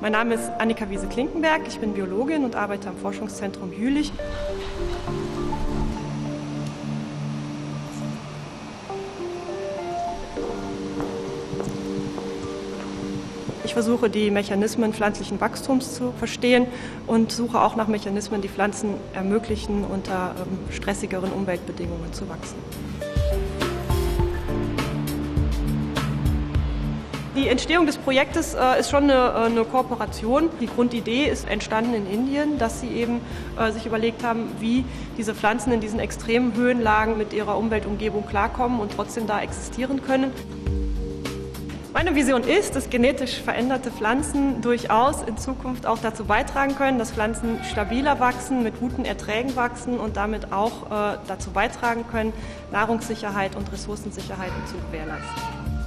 Mein Name ist Annika Wiese-Klinkenberg, ich bin Biologin und arbeite am Forschungszentrum Jülich. Ich versuche die Mechanismen pflanzlichen Wachstums zu verstehen und suche auch nach Mechanismen, die Pflanzen ermöglichen, unter ähm, stressigeren Umweltbedingungen zu wachsen. Die Entstehung des Projektes äh, ist schon eine, äh, eine, Kooperation. Die Grundidee ist entstanden in Indien, dass sie eben äh, sich überlegt haben, wie diese Pflanzen in diesen extremen Höhenlagen mit ihrer Umweltumgebung klarkommen und trotzdem da existieren können. Meine Vision ist, dass genetisch veränderte Pflanzen durchaus in Zukunft auch dazu beitragen können, dass Pflanzen stabiler wachsen, mit guten Erträgen wachsen und damit auch äh, dazu beitragen können, Nahrungssicherheit und Ressourcensicherheit zu gewährleisten.